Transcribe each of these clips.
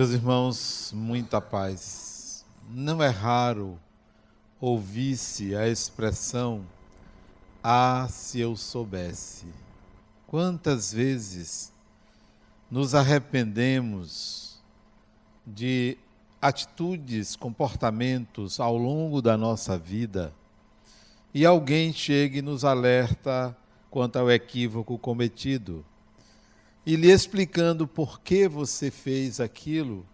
Meus irmãos, muita paz. Não é raro ouvir-se a expressão ah, se eu soubesse. Quantas vezes nos arrependemos de atitudes, comportamentos ao longo da nossa vida e alguém chega e nos alerta quanto ao equívoco cometido e lhe explicando por que você fez aquilo,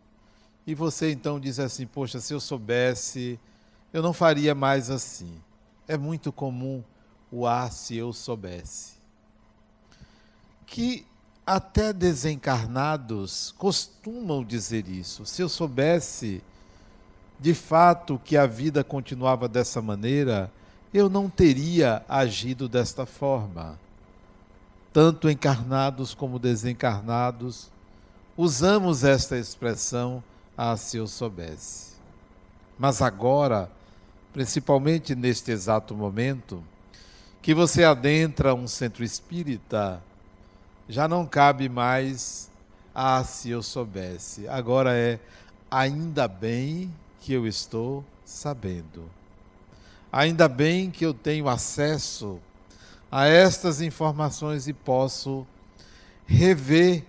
e você então diz assim: Poxa, se eu soubesse, eu não faria mais assim. É muito comum o ah, se eu soubesse. Que até desencarnados costumam dizer isso. Se eu soubesse de fato que a vida continuava dessa maneira, eu não teria agido desta forma. Tanto encarnados como desencarnados, usamos esta expressão, ah, se eu soubesse. Mas agora, principalmente neste exato momento, que você adentra um centro espírita, já não cabe mais, ah, se eu soubesse. Agora é, ainda bem que eu estou sabendo. Ainda bem que eu tenho acesso a estas informações e posso rever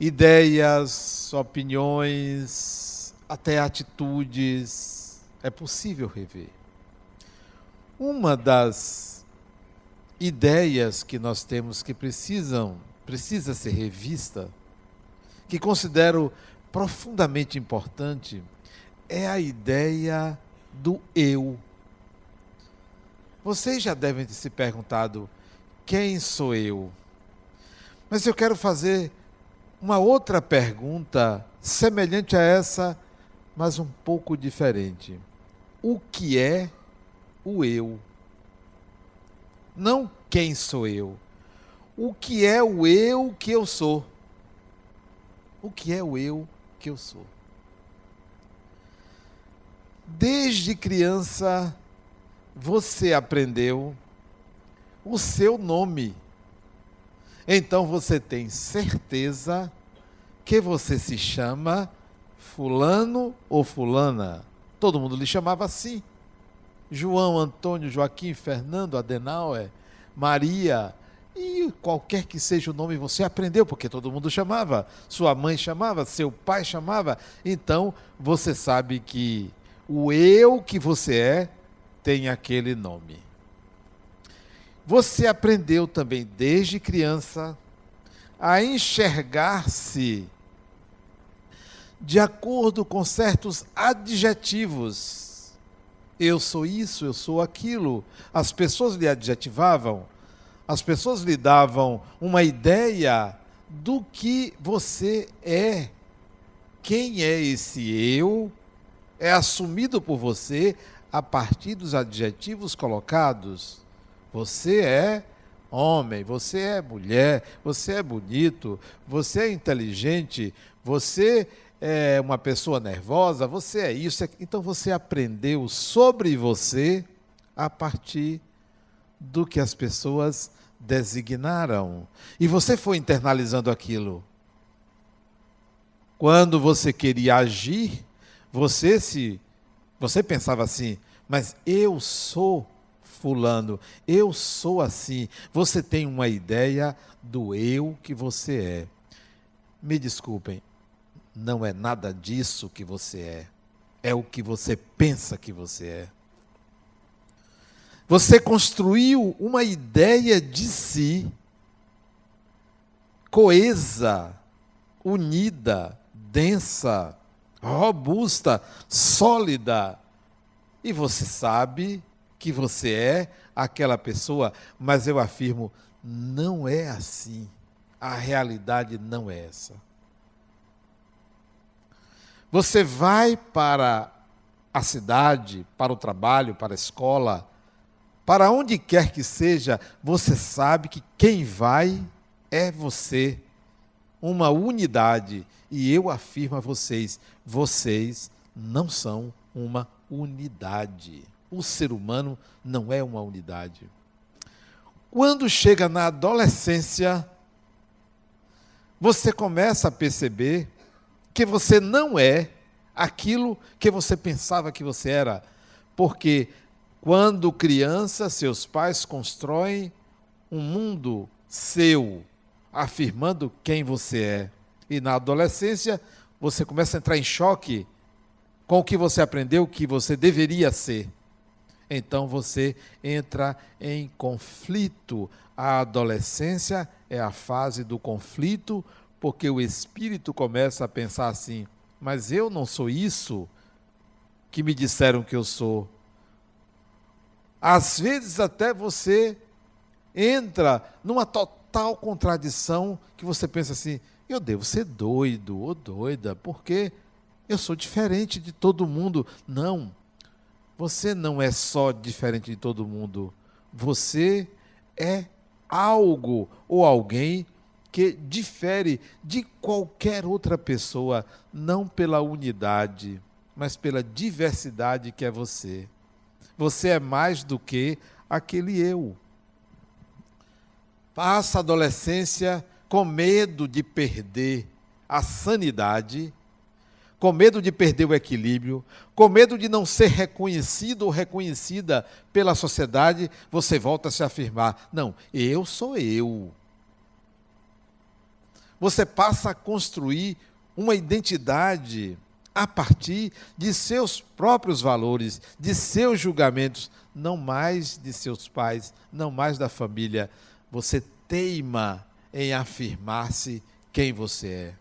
ideias, opiniões, até atitudes. É possível rever. Uma das ideias que nós temos que precisam, precisa ser revista, que considero profundamente importante, é a ideia do eu. Vocês já devem ter se perguntado: quem sou eu? Mas eu quero fazer uma outra pergunta semelhante a essa, mas um pouco diferente. O que é o eu? Não quem sou eu. O que é o eu que eu sou? O que é o eu que eu sou? Desde criança, você aprendeu o seu nome. Então você tem certeza que você se chama Fulano ou Fulana. Todo mundo lhe chamava assim. João, Antônio, Joaquim, Fernando, Adenauer, Maria, e qualquer que seja o nome, você aprendeu, porque todo mundo chamava. Sua mãe chamava, seu pai chamava. Então, você sabe que o eu que você é tem aquele nome. Você aprendeu também desde criança a enxergar-se de acordo com certos adjetivos. Eu sou isso, eu sou aquilo. As pessoas lhe adjetivavam, as pessoas lhe davam uma ideia do que você é. Quem é esse eu? É assumido por você a partir dos adjetivos colocados. Você é homem, você é mulher, você é bonito, você é inteligente, você é uma pessoa nervosa, você é isso. Então você aprendeu sobre você a partir do que as pessoas designaram. E você foi internalizando aquilo. Quando você queria agir, você se você pensava assim, mas eu sou fulano, eu sou assim. Você tem uma ideia do eu que você é. Me desculpem, não é nada disso que você é. É o que você pensa que você é. Você construiu uma ideia de si coesa, unida, densa, robusta, sólida. E você sabe que você é aquela pessoa, mas eu afirmo, não é assim. A realidade não é essa. Você vai para a cidade, para o trabalho, para a escola, para onde quer que seja, você sabe que quem vai é você uma unidade. E eu afirmo a vocês: vocês não são uma unidade. O ser humano não é uma unidade. Quando chega na adolescência, você começa a perceber que você não é aquilo que você pensava que você era. Porque quando criança, seus pais constroem um mundo seu, afirmando quem você é. E na adolescência, você começa a entrar em choque com o que você aprendeu que você deveria ser. Então você entra em conflito. A adolescência é a fase do conflito, porque o espírito começa a pensar assim: mas eu não sou isso que me disseram que eu sou. Às vezes até você entra numa total contradição que você pensa assim: eu devo ser doido ou doida, porque eu sou diferente de todo mundo. Não, você não é só diferente de todo mundo. Você é algo ou alguém que difere de qualquer outra pessoa, não pela unidade, mas pela diversidade que é você. Você é mais do que aquele eu. Passa a adolescência com medo de perder a sanidade, com medo de perder o equilíbrio, com medo de não ser reconhecido ou reconhecida pela sociedade, você volta a se afirmar: não, eu sou eu você passa a construir uma identidade a partir de seus próprios valores, de seus julgamentos, não mais de seus pais, não mais da família. Você teima em afirmar-se quem você é.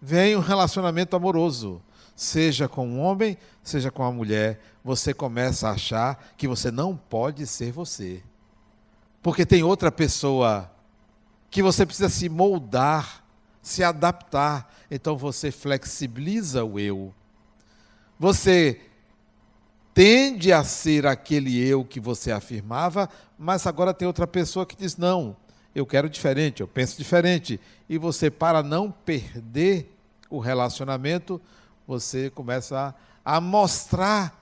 Vem um relacionamento amoroso, seja com um homem, seja com a mulher, você começa a achar que você não pode ser você. Porque tem outra pessoa que você precisa se moldar, se adaptar. Então você flexibiliza o eu. Você tende a ser aquele eu que você afirmava, mas agora tem outra pessoa que diz: não, eu quero diferente, eu penso diferente. E você, para não perder o relacionamento, você começa a, a mostrar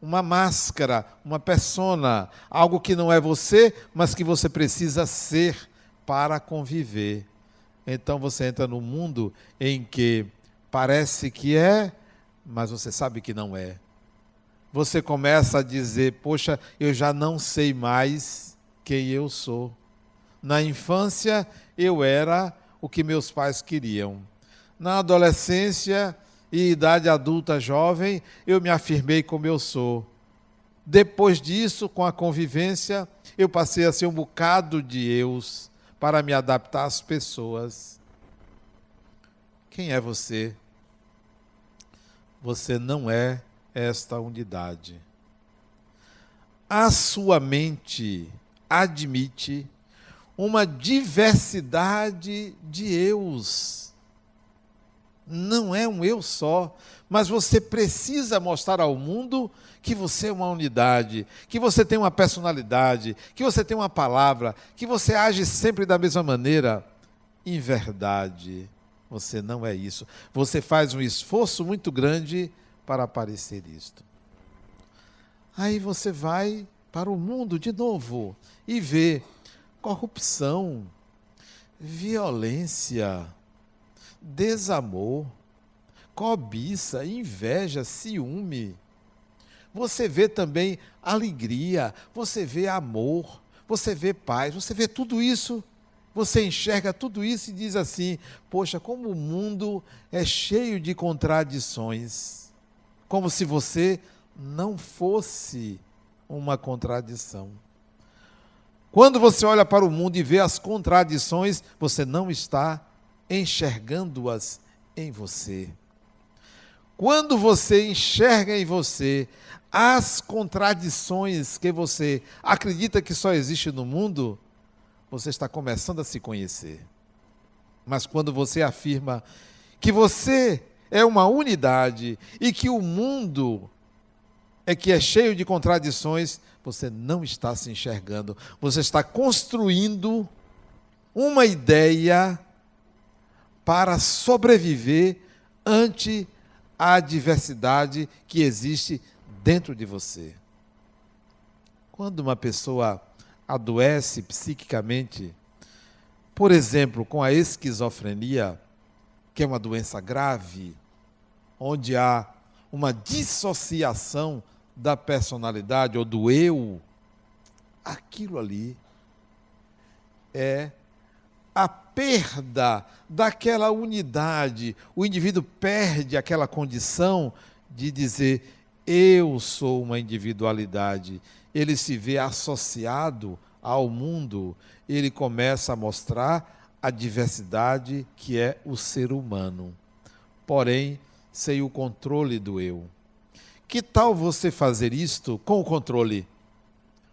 uma máscara, uma persona, algo que não é você, mas que você precisa ser para conviver. Então você entra num mundo em que parece que é, mas você sabe que não é. Você começa a dizer: Poxa, eu já não sei mais quem eu sou. Na infância, eu era o que meus pais queriam. Na adolescência e idade adulta jovem, eu me afirmei como eu sou. Depois disso, com a convivência, eu passei a ser um bocado de eus para me adaptar às pessoas. Quem é você? Você não é esta unidade. A sua mente admite uma diversidade de eus. Não é um eu só, mas você precisa mostrar ao mundo que você é uma unidade, que você tem uma personalidade, que você tem uma palavra, que você age sempre da mesma maneira. Em verdade, você não é isso. Você faz um esforço muito grande para parecer isto. Aí você vai para o mundo de novo e vê corrupção, violência, desamor, cobiça, inveja, ciúme. Você vê também alegria, você vê amor, você vê paz, você vê tudo isso, você enxerga tudo isso e diz assim: poxa, como o mundo é cheio de contradições, como se você não fosse uma contradição. Quando você olha para o mundo e vê as contradições, você não está enxergando-as em você. Quando você enxerga em você as contradições que você acredita que só existe no mundo, você está começando a se conhecer. Mas quando você afirma que você é uma unidade e que o mundo é que é cheio de contradições, você não está se enxergando. Você está construindo uma ideia para sobreviver ante a diversidade que existe dentro de você. Quando uma pessoa adoece psiquicamente, Por exemplo, com a esquizofrenia, que é uma doença grave, onde há uma dissociação da personalidade ou do eu, aquilo ali é a perda daquela unidade. O indivíduo perde aquela condição de dizer eu sou uma individualidade. Ele se vê associado ao mundo, ele começa a mostrar a diversidade que é o ser humano. Porém, sem o controle do eu. Que tal você fazer isto com o controle?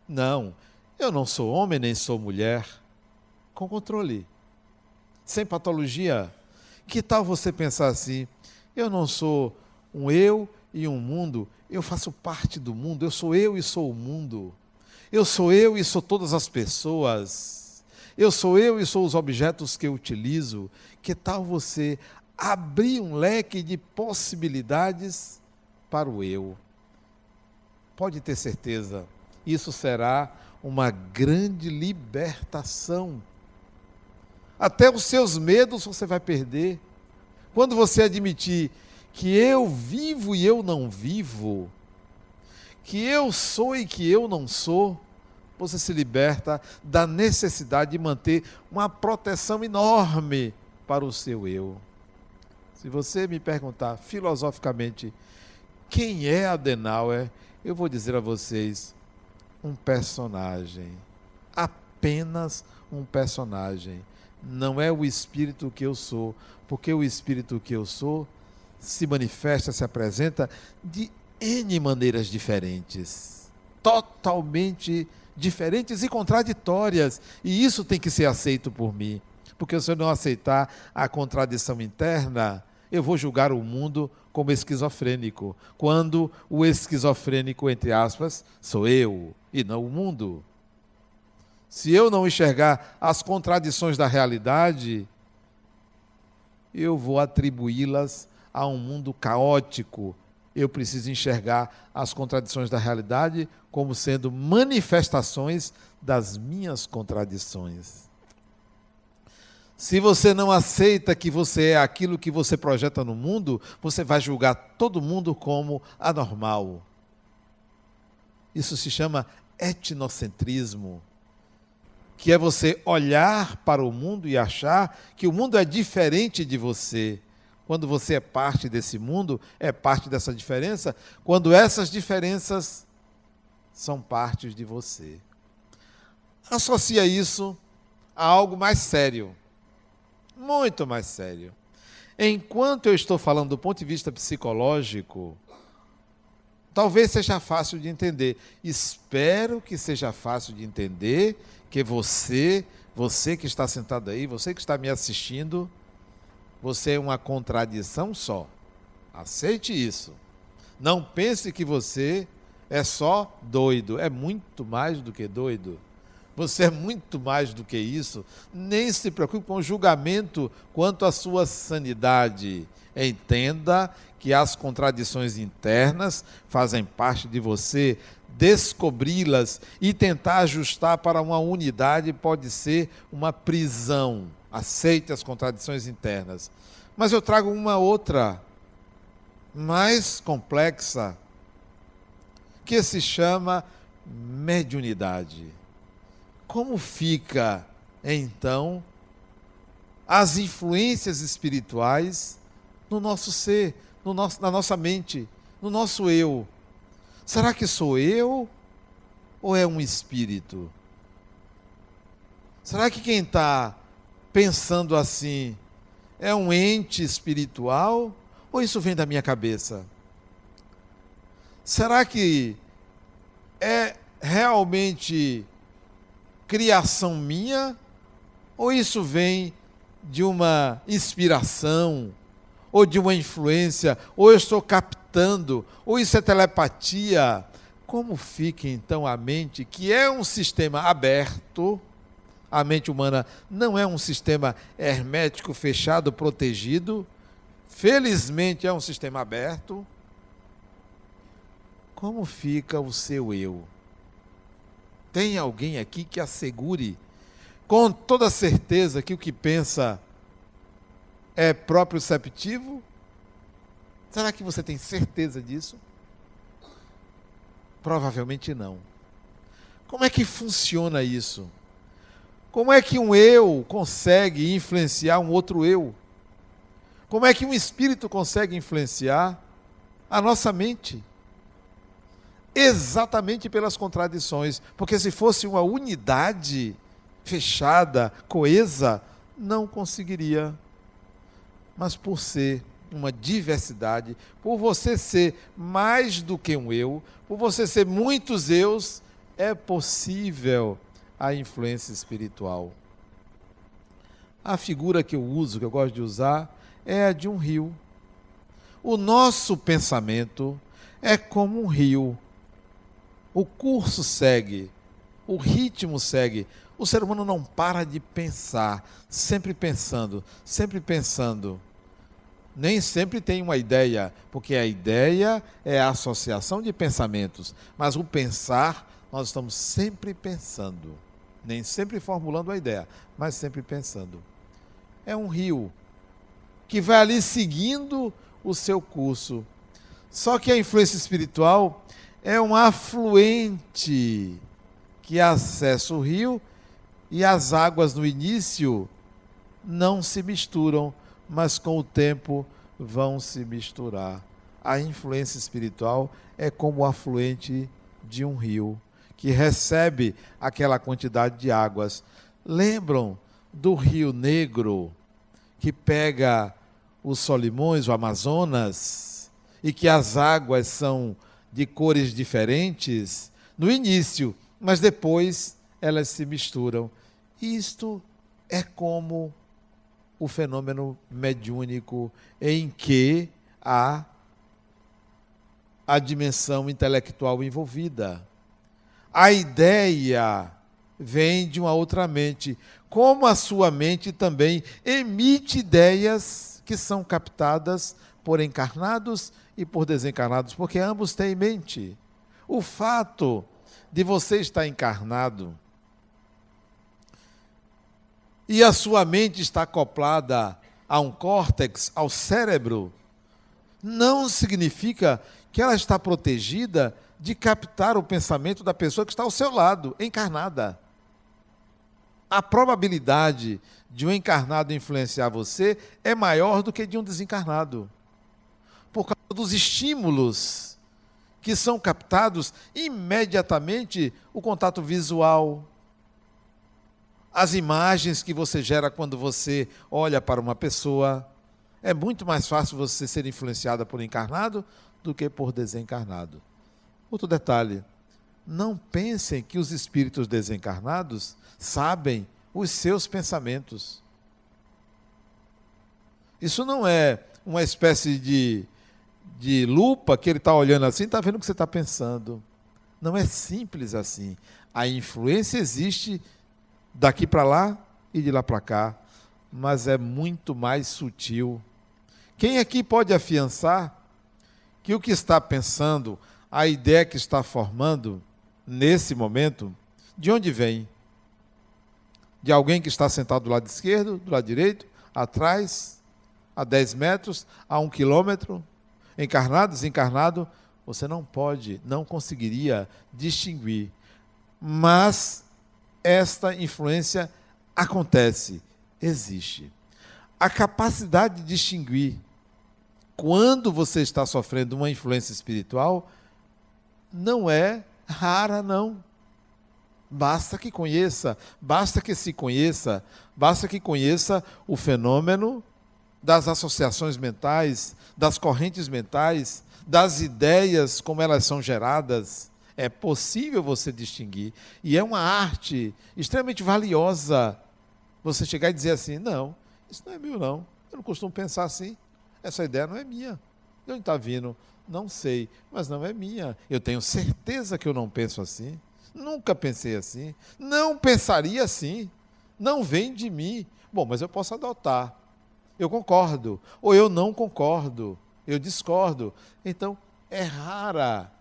Não, eu não sou homem nem sou mulher. Com controle. Sem patologia. Que tal você pensar assim? Eu não sou um eu e um mundo, eu faço parte do mundo, eu sou eu e sou o mundo. Eu sou eu e sou todas as pessoas. Eu sou eu e sou os objetos que eu utilizo. Que tal você abrir um leque de possibilidades para o eu? Pode ter certeza, isso será uma grande libertação. Até os seus medos você vai perder. Quando você admitir que eu vivo e eu não vivo, que eu sou e que eu não sou, você se liberta da necessidade de manter uma proteção enorme para o seu eu. Se você me perguntar filosoficamente quem é Adenauer, eu vou dizer a vocês um personagem, apenas um personagem. Não é o espírito que eu sou, porque o espírito que eu sou se manifesta, se apresenta de N maneiras diferentes, totalmente diferentes e contraditórias. E isso tem que ser aceito por mim. Porque se eu não aceitar a contradição interna, eu vou julgar o mundo como esquizofrênico, quando o esquizofrênico, entre aspas, sou eu e não o mundo. Se eu não enxergar as contradições da realidade, eu vou atribuí-las a um mundo caótico. Eu preciso enxergar as contradições da realidade como sendo manifestações das minhas contradições. Se você não aceita que você é aquilo que você projeta no mundo, você vai julgar todo mundo como anormal. Isso se chama etnocentrismo, que é você olhar para o mundo e achar que o mundo é diferente de você. Quando você é parte desse mundo, é parte dessa diferença, quando essas diferenças são partes de você. Associa isso a algo mais sério muito mais sério. Enquanto eu estou falando do ponto de vista psicológico, talvez seja fácil de entender. Espero que seja fácil de entender que você, você que está sentado aí, você que está me assistindo, você é uma contradição só. Aceite isso. Não pense que você é só doido, é muito mais do que doido. Você é muito mais do que isso. Nem se preocupe com julgamento quanto à sua sanidade. Entenda que as contradições internas fazem parte de você. Descobri-las e tentar ajustar para uma unidade pode ser uma prisão. Aceite as contradições internas. Mas eu trago uma outra, mais complexa, que se chama mediunidade. Como fica, então, as influências espirituais no nosso ser, no nosso, na nossa mente, no nosso eu? Será que sou eu ou é um espírito? Será que quem está pensando assim é um ente espiritual ou isso vem da minha cabeça? Será que é realmente criação minha ou isso vem de uma inspiração ou de uma influência, ou eu estou captando, ou isso é telepatia. Como fica então a mente, que é um sistema aberto? A mente humana não é um sistema hermético, fechado, protegido. Felizmente é um sistema aberto. Como fica o seu eu? Tem alguém aqui que assegure com toda certeza que o que pensa é próprio receptivo? Será que você tem certeza disso? Provavelmente não. Como é que funciona isso? Como é que um eu consegue influenciar um outro eu? Como é que um espírito consegue influenciar a nossa mente? Exatamente pelas contradições. Porque se fosse uma unidade fechada, coesa, não conseguiria. Mas por ser uma diversidade, por você ser mais do que um eu, por você ser muitos eus, é possível a influência espiritual. A figura que eu uso, que eu gosto de usar, é a de um rio. O nosso pensamento é como um rio. O curso segue, o ritmo segue. O ser humano não para de pensar, sempre pensando, sempre pensando. Nem sempre tem uma ideia, porque a ideia é a associação de pensamentos, mas o pensar, nós estamos sempre pensando, nem sempre formulando a ideia, mas sempre pensando. É um rio que vai ali seguindo o seu curso. Só que a influência espiritual é um afluente que acessa o rio e as águas no início não se misturam, mas com o tempo vão se misturar. A influência espiritual é como o afluente de um rio que recebe aquela quantidade de águas. Lembram do Rio Negro que pega os Solimões, o Amazonas, e que as águas são de cores diferentes no início, mas depois elas se misturam. Isto é como o fenômeno mediúnico em que há a dimensão intelectual envolvida. A ideia vem de uma outra mente, como a sua mente também emite ideias que são captadas por encarnados e por desencarnados, porque ambos têm mente. O fato de você estar encarnado e a sua mente está acoplada a um córtex, ao cérebro, não significa que ela está protegida de captar o pensamento da pessoa que está ao seu lado, encarnada. A probabilidade de um encarnado influenciar você é maior do que de um desencarnado. Por causa dos estímulos que são captados imediatamente o contato visual, as imagens que você gera quando você olha para uma pessoa. É muito mais fácil você ser influenciada por encarnado do que por desencarnado. Outro detalhe: não pensem que os espíritos desencarnados sabem os seus pensamentos. Isso não é uma espécie de, de lupa que ele está olhando assim, está vendo o que você está pensando. Não é simples assim. A influência existe daqui para lá e de lá para cá, mas é muito mais sutil. Quem aqui pode afiançar que o que está pensando, a ideia que está formando nesse momento, de onde vem? De alguém que está sentado do lado esquerdo, do lado direito, atrás, a 10 metros, a um quilômetro, encarnado, desencarnado, você não pode, não conseguiria distinguir. Mas esta influência acontece, existe. A capacidade de distinguir quando você está sofrendo uma influência espiritual não é rara, não. Basta que conheça, basta que se conheça, basta que conheça o fenômeno das associações mentais, das correntes mentais, das ideias, como elas são geradas. É possível você distinguir. E é uma arte extremamente valiosa você chegar e dizer assim: não, isso não é meu, não. Eu não costumo pensar assim. Essa ideia não é minha. De onde está vindo? Não sei, mas não é minha. Eu tenho certeza que eu não penso assim. Nunca pensei assim. Não pensaria assim. Não vem de mim. Bom, mas eu posso adotar. Eu concordo. Ou eu não concordo. Eu discordo. Então, é rara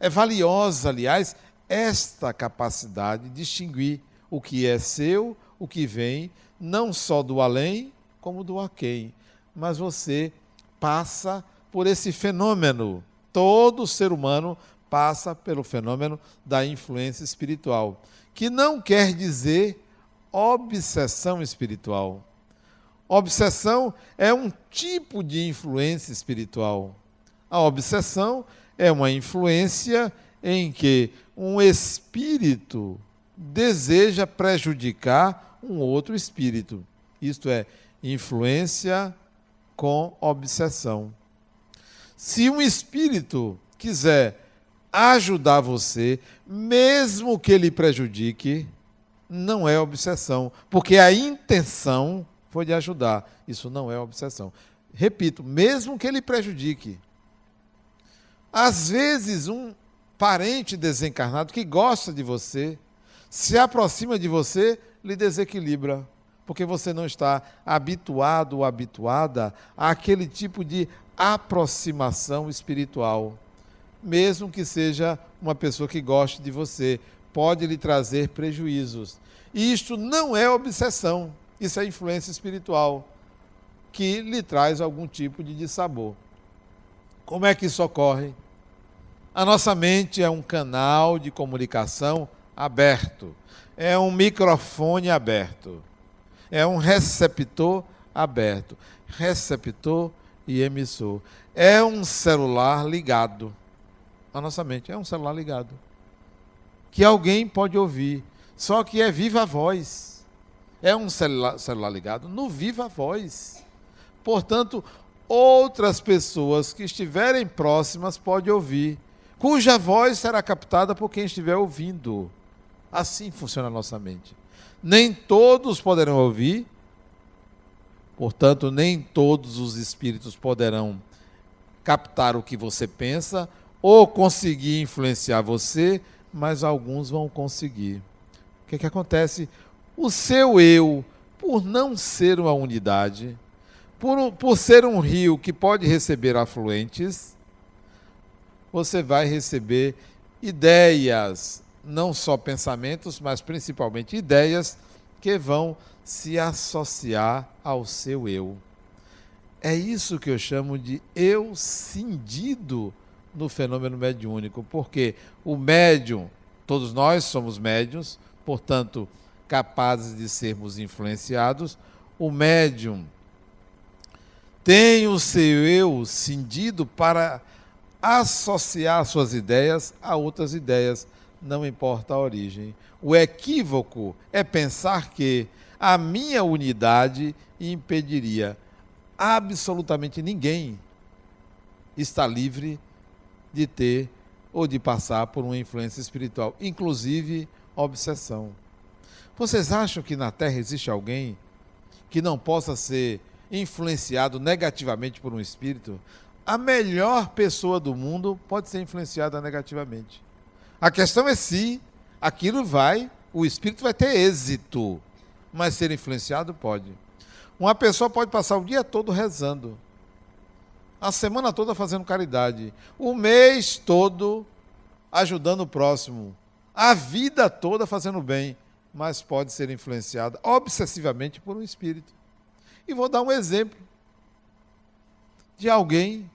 é valiosa, aliás, esta capacidade de distinguir o que é seu, o que vem, não só do além, como do aquém. Mas você passa por esse fenômeno. Todo ser humano passa pelo fenômeno da influência espiritual, que não quer dizer obsessão espiritual. Obsessão é um tipo de influência espiritual. A obsessão é uma influência em que um espírito deseja prejudicar um outro espírito. Isto é, influência com obsessão. Se um espírito quiser ajudar você, mesmo que ele prejudique, não é obsessão, porque a intenção foi de ajudar. Isso não é obsessão. Repito, mesmo que ele prejudique. Às vezes, um parente desencarnado que gosta de você, se aproxima de você, lhe desequilibra, porque você não está habituado ou habituada àquele tipo de aproximação espiritual mesmo que seja uma pessoa que goste de você, pode lhe trazer prejuízos. E isto não é obsessão, isso é influência espiritual, que lhe traz algum tipo de dissabor. Como é que isso ocorre? A nossa mente é um canal de comunicação aberto, é um microfone aberto, é um receptor aberto, receptor e emissor. É um celular ligado a nossa mente. É um celular ligado. Que alguém pode ouvir. Só que é viva voz. É um celular, celular ligado no viva voz. Portanto, outras pessoas que estiverem próximas podem ouvir, cuja voz será captada por quem estiver ouvindo. Assim funciona a nossa mente. Nem todos poderão ouvir, portanto, nem todos os espíritos poderão captar o que você pensa ou conseguir influenciar você, mas alguns vão conseguir. O que, é que acontece? O seu eu, por não ser uma unidade, por, por ser um rio que pode receber afluentes, você vai receber ideias, não só pensamentos, mas principalmente ideias que vão se associar ao seu eu. É isso que eu chamo de eu cindido no fenômeno mediúnico, porque o médium, todos nós somos médiums, portanto, capazes de sermos influenciados, o médium tem o seu eu cindido para associar suas ideias a outras ideias, não importa a origem. O equívoco é pensar que a minha unidade impediria absolutamente ninguém está livre de ter ou de passar por uma influência espiritual, inclusive obsessão. Vocês acham que na Terra existe alguém que não possa ser influenciado negativamente por um espírito? A melhor pessoa do mundo pode ser influenciada negativamente. A questão é se aquilo vai, o espírito vai ter êxito, mas ser influenciado pode. Uma pessoa pode passar o dia todo rezando, a semana toda fazendo caridade, o mês todo ajudando o próximo, a vida toda fazendo bem, mas pode ser influenciada obsessivamente por um espírito. E vou dar um exemplo de alguém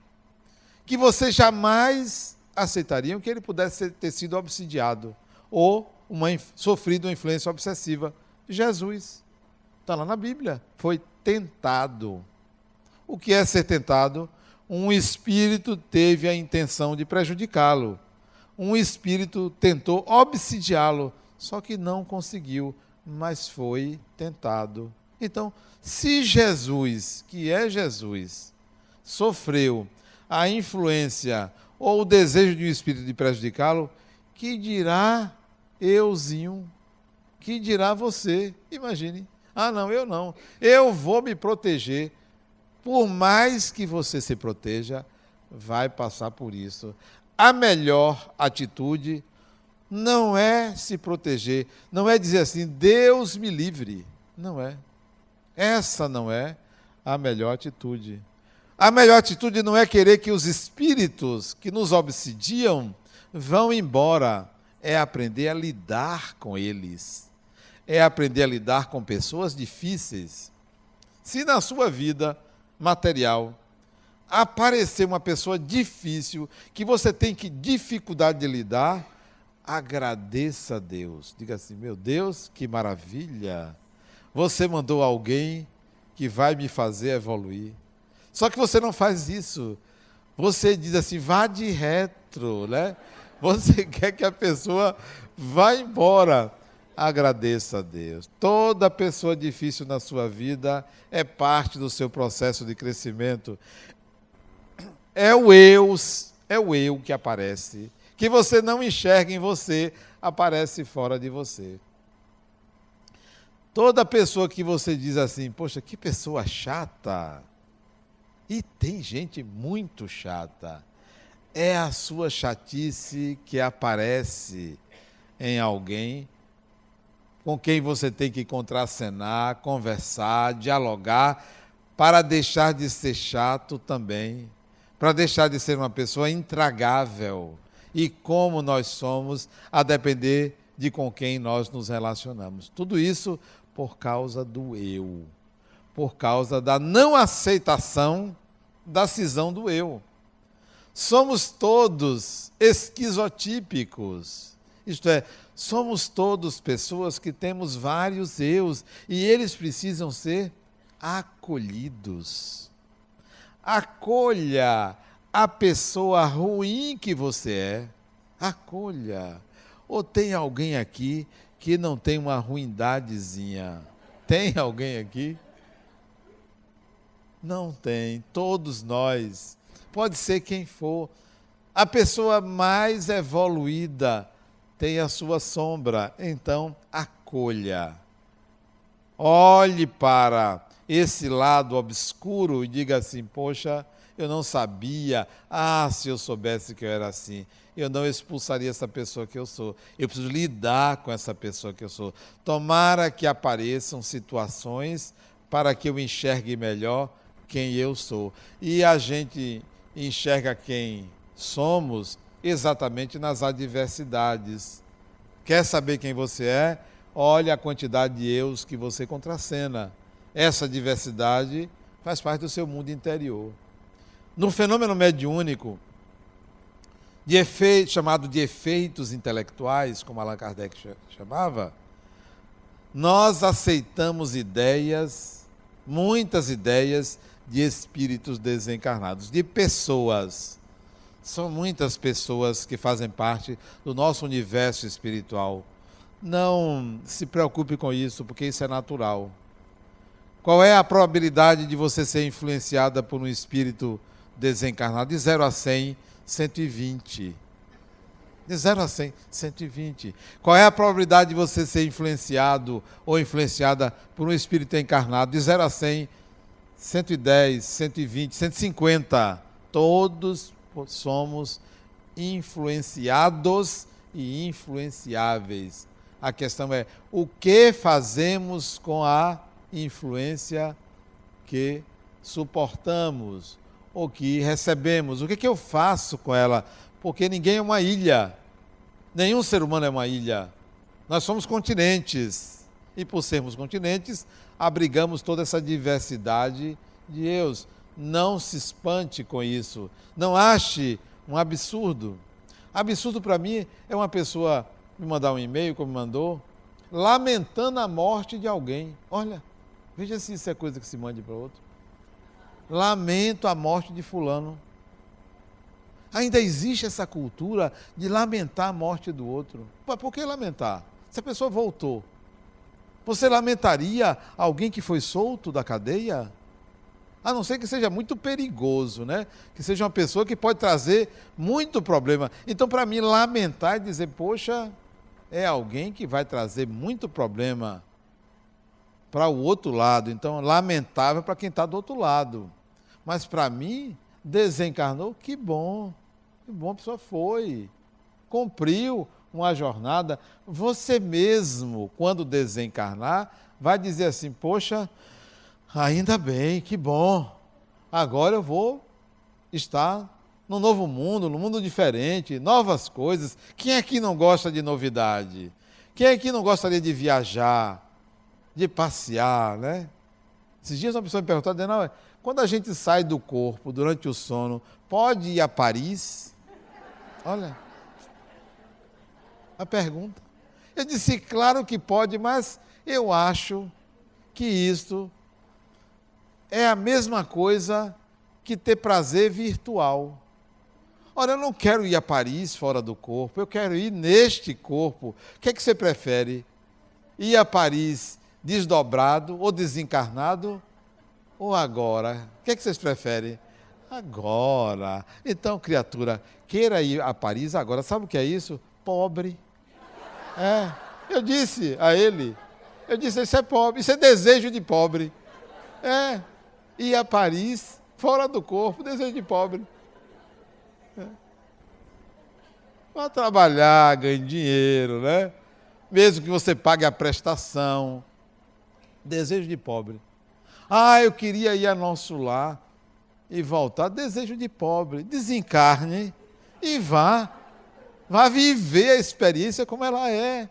que você jamais aceitariam que ele pudesse ter sido obsidiado ou uma, sofrido uma influência obsessiva. Jesus. Está lá na Bíblia. Foi tentado. O que é ser tentado? um espírito teve a intenção de prejudicá-lo. Um espírito tentou obsidiá-lo, só que não conseguiu, mas foi tentado. Então, se Jesus, que é Jesus, sofreu a influência ou o desejo de um espírito de prejudicá-lo, que dirá euzinho? Que dirá você? Imagine. Ah, não, eu não. Eu vou me proteger por mais que você se proteja, vai passar por isso. A melhor atitude não é se proteger, não é dizer assim, Deus me livre. Não é. Essa não é a melhor atitude. A melhor atitude não é querer que os espíritos que nos obsidiam vão embora, é aprender a lidar com eles. é aprender a lidar com pessoas difíceis. Se na sua vida material aparecer uma pessoa difícil, que você tem que dificuldade de lidar, agradeça a Deus. Diga assim: meu Deus, que maravilha! Você mandou alguém que vai me fazer evoluir. Só que você não faz isso. Você diz assim: vá de retro, né? Você quer que a pessoa vá embora. Agradeça a Deus. Toda pessoa difícil na sua vida é parte do seu processo de crescimento. É o eu, é o eu que aparece que você não enxerga em você, aparece fora de você. Toda pessoa que você diz assim, poxa, que pessoa chata. E tem gente muito chata. É a sua chatice que aparece em alguém com quem você tem que contracenar, conversar, dialogar, para deixar de ser chato também, para deixar de ser uma pessoa intragável e como nós somos, a depender de com quem nós nos relacionamos. Tudo isso por causa do eu, por causa da não aceitação da cisão do eu. Somos todos esquizotípicos, isto é, somos todos pessoas que temos vários eus e eles precisam ser acolhidos. Acolha a pessoa ruim que você é, acolha. Ou tem alguém aqui que não tem uma ruindadezinha? Tem alguém aqui? Não tem. Todos nós. Pode ser quem for. A pessoa mais evoluída tem a sua sombra. Então, acolha. Olhe para esse lado obscuro e diga assim: Poxa, eu não sabia. Ah, se eu soubesse que eu era assim, eu não expulsaria essa pessoa que eu sou. Eu preciso lidar com essa pessoa que eu sou. Tomara que apareçam situações para que eu enxergue melhor quem eu sou. E a gente enxerga quem somos exatamente nas adversidades. Quer saber quem você é? Olhe a quantidade de eus que você contracena. Essa diversidade faz parte do seu mundo interior. No fenômeno mediúnico, de efeito, chamado de efeitos intelectuais, como Allan Kardec chamava, nós aceitamos ideias, muitas ideias de espíritos desencarnados, de pessoas. São muitas pessoas que fazem parte do nosso universo espiritual. Não se preocupe com isso, porque isso é natural. Qual é a probabilidade de você ser influenciada por um espírito desencarnado, de 0 a 100, 120. De 0 a 100, 120. Qual é a probabilidade de você ser influenciado ou influenciada por um espírito encarnado? De 0 a 100, 110, 120, 150. Todos somos influenciados e influenciáveis. A questão é o que fazemos com a influência que suportamos ou que recebemos, o que, que eu faço com ela? Porque ninguém é uma ilha, nenhum ser humano é uma ilha. Nós somos continentes e, por sermos continentes, abrigamos toda essa diversidade de Deus. Não se espante com isso, não ache um absurdo. Absurdo para mim é uma pessoa me mandar um e-mail, como mandou, lamentando a morte de alguém. Olha, veja se isso é coisa que se mande para outro lamento a morte de Fulano. Ainda existe essa cultura de lamentar a morte do outro. Por que lamentar? Se a pessoa voltou, você lamentaria alguém que foi solto da cadeia? A não ser que seja muito perigoso, né? Que seja uma pessoa que pode trazer muito problema. Então, para mim, lamentar e dizer, poxa, é alguém que vai trazer muito problema para o outro lado. Então, lamentável para quem está do outro lado. Mas para mim, desencarnou, que bom. Que bom, a pessoa foi. Cumpriu uma jornada. Você mesmo, quando desencarnar, vai dizer assim: Poxa, ainda bem, que bom. Agora eu vou estar num novo mundo, num mundo diferente, novas coisas. Quem é que não gosta de novidade? Quem aqui não gostaria de viajar, de passear, né? Esses dias uma pessoa me perguntou, quando a gente sai do corpo durante o sono, pode ir a Paris? Olha, a pergunta. Eu disse, claro que pode, mas eu acho que isto é a mesma coisa que ter prazer virtual. Ora, eu não quero ir a Paris fora do corpo, eu quero ir neste corpo. O que é que você prefere? Ir a Paris desdobrado ou desencarnado? Ou agora? O que é que vocês preferem? Agora. Então, criatura, queira ir a Paris agora. Sabe o que é isso? Pobre. É. Eu disse a ele. Eu disse, isso é pobre, isso é desejo de pobre. É. Ir a Paris, fora do corpo, desejo de pobre. Vá trabalhar, ganhe dinheiro, né? Mesmo que você pague a prestação. Desejo de pobre. Ah, eu queria ir a nosso lar e voltar. Desejo de pobre. Desencarne e vá. Vá viver a experiência como ela é.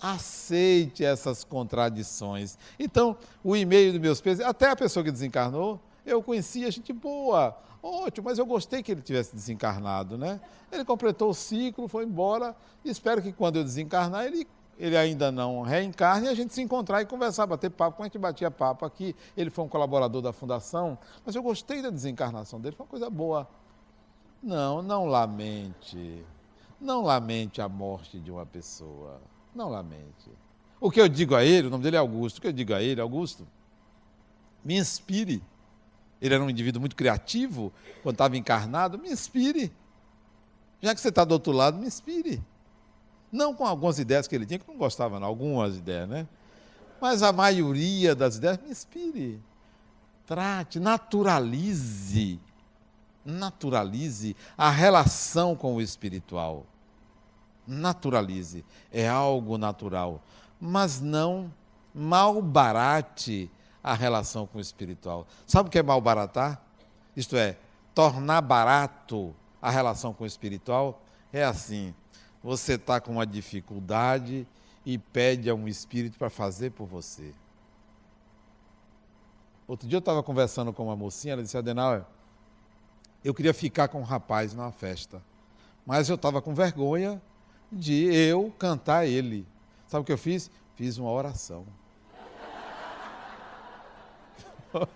Aceite essas contradições. Então, o e-mail dos meus pés, até a pessoa que desencarnou, eu conhecia gente boa, Ótimo, mas eu gostei que ele tivesse desencarnado, né? Ele completou o ciclo, foi embora. Espero que quando eu desencarnar, ele, ele ainda não reencarne e a gente se encontrar e conversar, bater papo. Como a gente batia papo aqui, ele foi um colaborador da fundação, mas eu gostei da desencarnação dele, foi uma coisa boa. Não, não lamente. Não lamente a morte de uma pessoa. Não lamente. O que eu digo a ele, o nome dele é Augusto, o que eu digo a ele, Augusto, me inspire ele era um indivíduo muito criativo quando estava encarnado. Me inspire. Já que você está do outro lado, me inspire. Não com algumas ideias que ele tinha, que não gostava, não, algumas ideias, né? Mas a maioria das ideias, me inspire. Trate, naturalize. Naturalize a relação com o espiritual. Naturalize. É algo natural. Mas não malbarate a relação com o espiritual. Sabe o que é malbaratar? Isto é, tornar barato a relação com o espiritual. É assim: você está com uma dificuldade e pede a um espírito para fazer por você. Outro dia eu estava conversando com uma mocinha, ela disse: Adenauer, eu queria ficar com um rapaz numa festa, mas eu estava com vergonha de eu cantar ele. Sabe o que eu fiz? Fiz uma oração.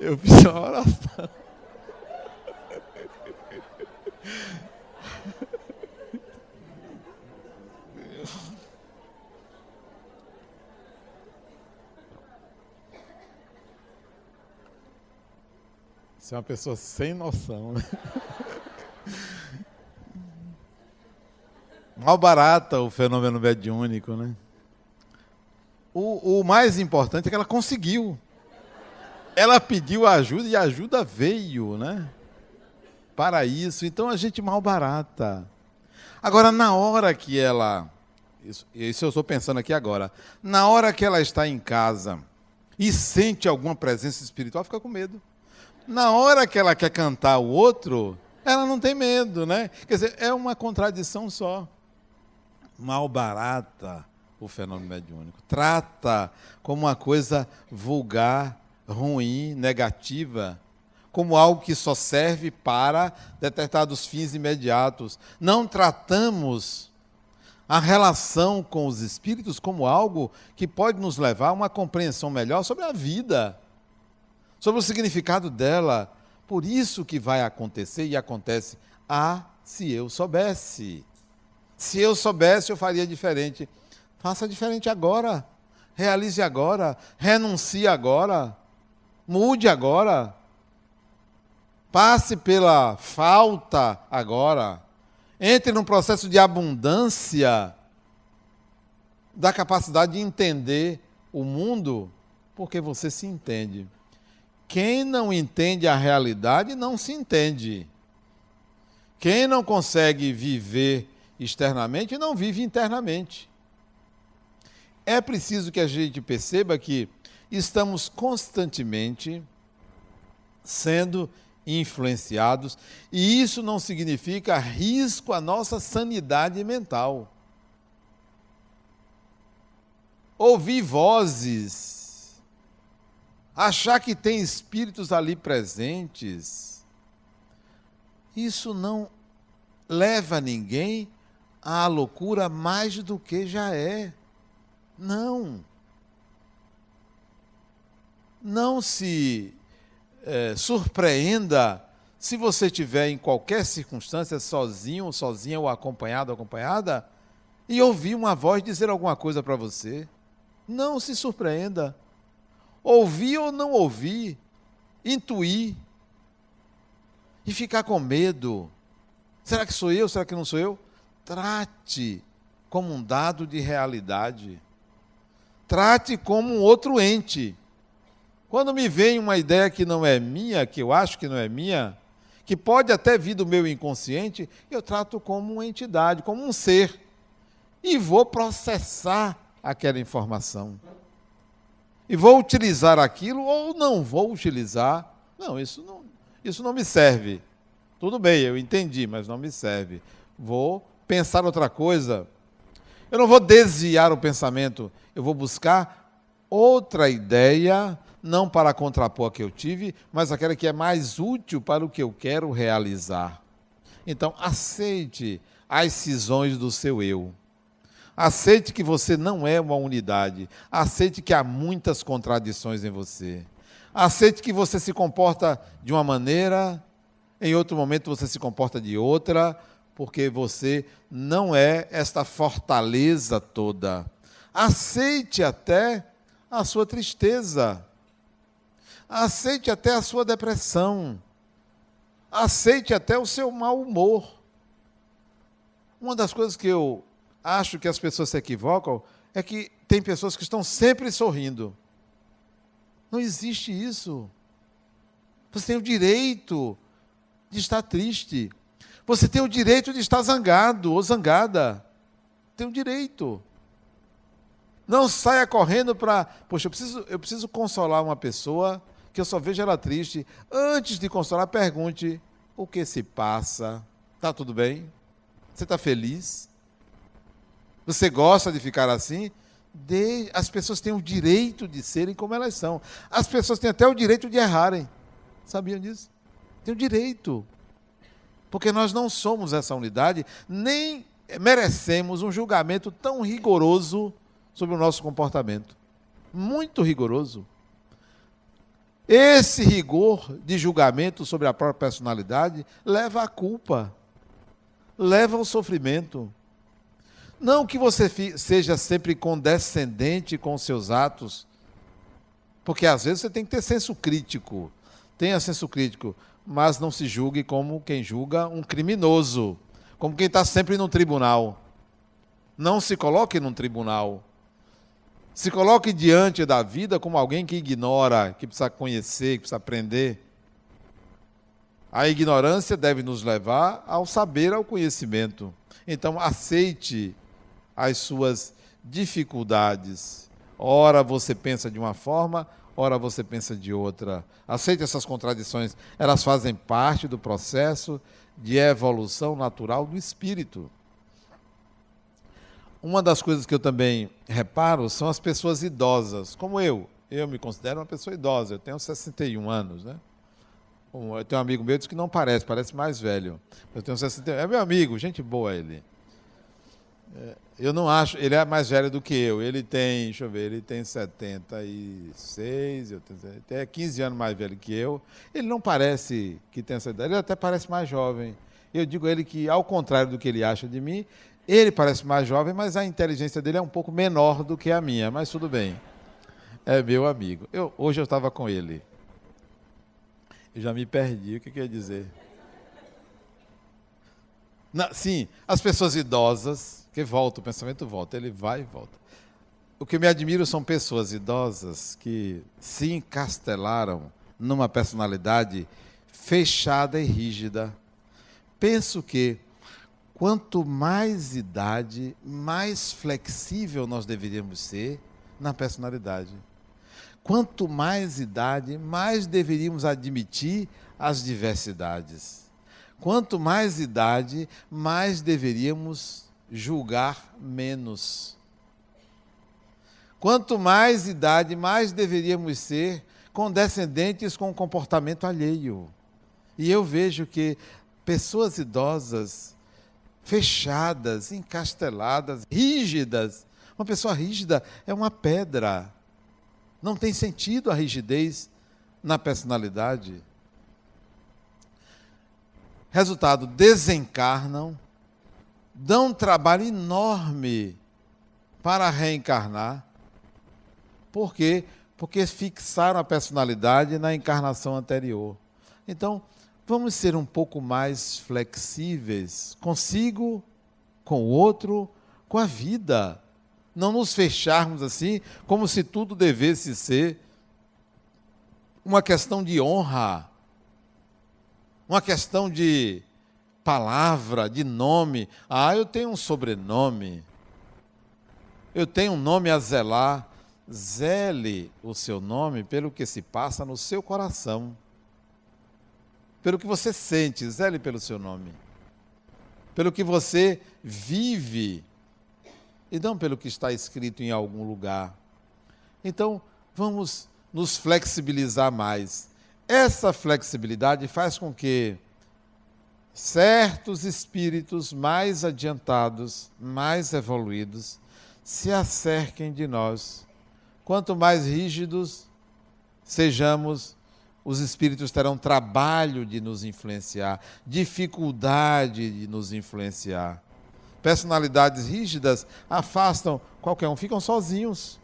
Eu fiz uma oração. Você é uma pessoa sem noção, né? Mal barata o fenômeno mediúnico, né? o, o mais importante é que ela conseguiu. Ela pediu ajuda e a ajuda veio, né? Para isso. Então a gente mal barata. Agora, na hora que ela. Isso, isso eu estou pensando aqui agora. Na hora que ela está em casa e sente alguma presença espiritual, fica com medo. Na hora que ela quer cantar o outro, ela não tem medo, né? Quer dizer, é uma contradição só. Mal barata o fenômeno mediúnico. Trata como uma coisa vulgar, ruim, negativa, como algo que só serve para determinados fins imediatos. Não tratamos a relação com os espíritos como algo que pode nos levar a uma compreensão melhor sobre a vida, sobre o significado dela. Por isso que vai acontecer e acontece. Ah, se eu soubesse. Se eu soubesse, eu faria diferente. Faça diferente agora. Realize agora. Renuncie agora. Mude agora. Passe pela falta agora. Entre num processo de abundância da capacidade de entender o mundo, porque você se entende. Quem não entende a realidade não se entende. Quem não consegue viver externamente não vive internamente. É preciso que a gente perceba que estamos constantemente sendo influenciados, e isso não significa risco à nossa sanidade mental. Ouvir vozes, achar que tem espíritos ali presentes, isso não leva ninguém à loucura mais do que já é. Não. Não se é, surpreenda se você estiver em qualquer circunstância, sozinho, sozinha ou acompanhado, acompanhada, e ouvir uma voz dizer alguma coisa para você. Não se surpreenda. Ouvir ou não ouvir, intuir e ficar com medo. Será que sou eu? Será que não sou eu? Trate como um dado de realidade. Trate como um outro ente. Quando me vem uma ideia que não é minha, que eu acho que não é minha, que pode até vir do meu inconsciente, eu trato como uma entidade, como um ser. E vou processar aquela informação. E vou utilizar aquilo ou não vou utilizar. Não, isso não, isso não me serve. Tudo bem, eu entendi, mas não me serve. Vou pensar outra coisa. Eu não vou desviar o pensamento, eu vou buscar outra ideia não para contrapor a que eu tive, mas aquela que é mais útil para o que eu quero realizar. Então, aceite as cisões do seu eu. Aceite que você não é uma unidade. Aceite que há muitas contradições em você. Aceite que você se comporta de uma maneira, em outro momento você se comporta de outra, porque você não é esta fortaleza toda. Aceite até a sua tristeza. Aceite até a sua depressão. Aceite até o seu mau humor. Uma das coisas que eu acho que as pessoas se equivocam é que tem pessoas que estão sempre sorrindo. Não existe isso. Você tem o direito de estar triste. Você tem o direito de estar zangado ou zangada. Tem o direito. Não saia correndo para. Poxa, eu preciso, eu preciso consolar uma pessoa que eu só vejo ela triste. Antes de consolar, pergunte: o que se passa? Está tudo bem? Você está feliz? Você gosta de ficar assim? De... As pessoas têm o direito de serem como elas são. As pessoas têm até o direito de errarem. Sabiam disso? Tem o direito. Porque nós não somos essa unidade, nem merecemos um julgamento tão rigoroso sobre o nosso comportamento. Muito rigoroso. Esse rigor de julgamento sobre a própria personalidade leva à culpa, leva ao sofrimento. Não que você seja sempre condescendente com seus atos, porque às vezes você tem que ter senso crítico. Tenha senso crítico, mas não se julgue como quem julga um criminoso, como quem está sempre no tribunal. Não se coloque num tribunal. Se coloque diante da vida como alguém que ignora, que precisa conhecer, que precisa aprender. A ignorância deve nos levar ao saber, ao conhecimento. Então, aceite as suas dificuldades. Ora você pensa de uma forma, ora você pensa de outra. Aceite essas contradições, elas fazem parte do processo de evolução natural do espírito. Uma das coisas que eu também reparo são as pessoas idosas, como eu. Eu me considero uma pessoa idosa, eu tenho 61 anos, né? Eu tenho um amigo meu que diz que não parece, parece mais velho. Eu tenho 61, é meu amigo, gente boa ele. É, eu não acho, ele é mais velho do que eu. Ele tem, deixa eu ver, ele tem 76, eu tenho, ele é 15 anos mais velho que eu. Ele não parece que tem essa idade, ele até parece mais jovem. Eu digo a ele que, ao contrário do que ele acha de mim, ele parece mais jovem, mas a inteligência dele é um pouco menor do que a minha, mas tudo bem. É meu amigo. Eu, hoje eu estava com ele. Eu já me perdi, o que quer dizer? Não, sim, as pessoas idosas, que volta, o pensamento volta, ele vai e volta. O que me admiro são pessoas idosas que se encastelaram numa personalidade fechada e rígida. Penso que quanto mais idade, mais flexível nós deveríamos ser na personalidade. Quanto mais idade, mais deveríamos admitir as diversidades. Quanto mais idade, mais deveríamos julgar menos. Quanto mais idade, mais deveríamos ser condescendentes com o comportamento alheio. E eu vejo que pessoas idosas, fechadas, encasteladas, rígidas, uma pessoa rígida é uma pedra. Não tem sentido a rigidez na personalidade. Resultado: desencarnam, dão um trabalho enorme para reencarnar. Por quê? Porque fixaram a personalidade na encarnação anterior. Então, vamos ser um pouco mais flexíveis consigo, com o outro, com a vida. Não nos fecharmos assim, como se tudo devesse ser uma questão de honra, uma questão de palavra, de nome. Ah, eu tenho um sobrenome, eu tenho um nome a zelar. Zele o seu nome pelo que se passa no seu coração, pelo que você sente, zele pelo seu nome, pelo que você vive e não pelo que está escrito em algum lugar. Então, vamos nos flexibilizar mais. Essa flexibilidade faz com que certos espíritos mais adiantados, mais evoluídos, se acerquem de nós. Quanto mais rígidos sejamos, os espíritos terão trabalho de nos influenciar, dificuldade de nos influenciar. Personalidades rígidas afastam qualquer um, ficam sozinhos.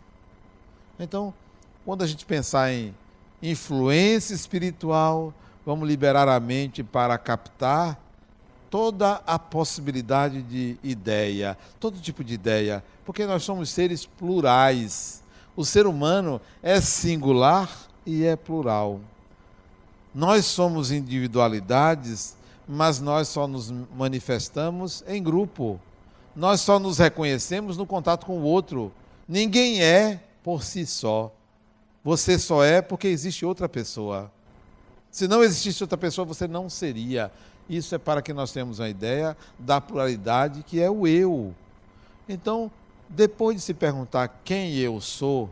Então, quando a gente pensar em influência espiritual, vamos liberar a mente para captar toda a possibilidade de ideia, todo tipo de ideia, porque nós somos seres plurais. O ser humano é singular e é plural. Nós somos individualidades, mas nós só nos manifestamos em grupo. Nós só nos reconhecemos no contato com o outro. Ninguém é por si só. Você só é porque existe outra pessoa. Se não existisse outra pessoa, você não seria. Isso é para que nós tenhamos uma ideia da pluralidade que é o eu. Então, depois de se perguntar quem eu sou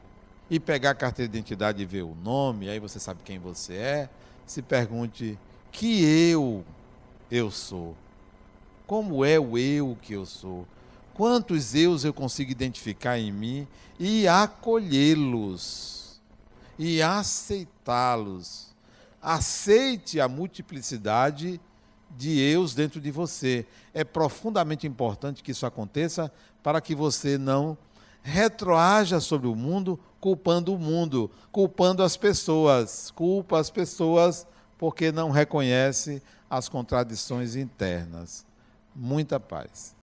e pegar a carteira de identidade e ver o nome, aí você sabe quem você é, se pergunte que eu eu sou. Como é o eu que eu sou? Quantos eus eu consigo identificar em mim e acolhê-los? E aceitá-los. Aceite a multiplicidade de eus dentro de você. É profundamente importante que isso aconteça para que você não retroaja sobre o mundo culpando o mundo, culpando as pessoas, culpa as pessoas porque não reconhece as contradições internas. Muita paz.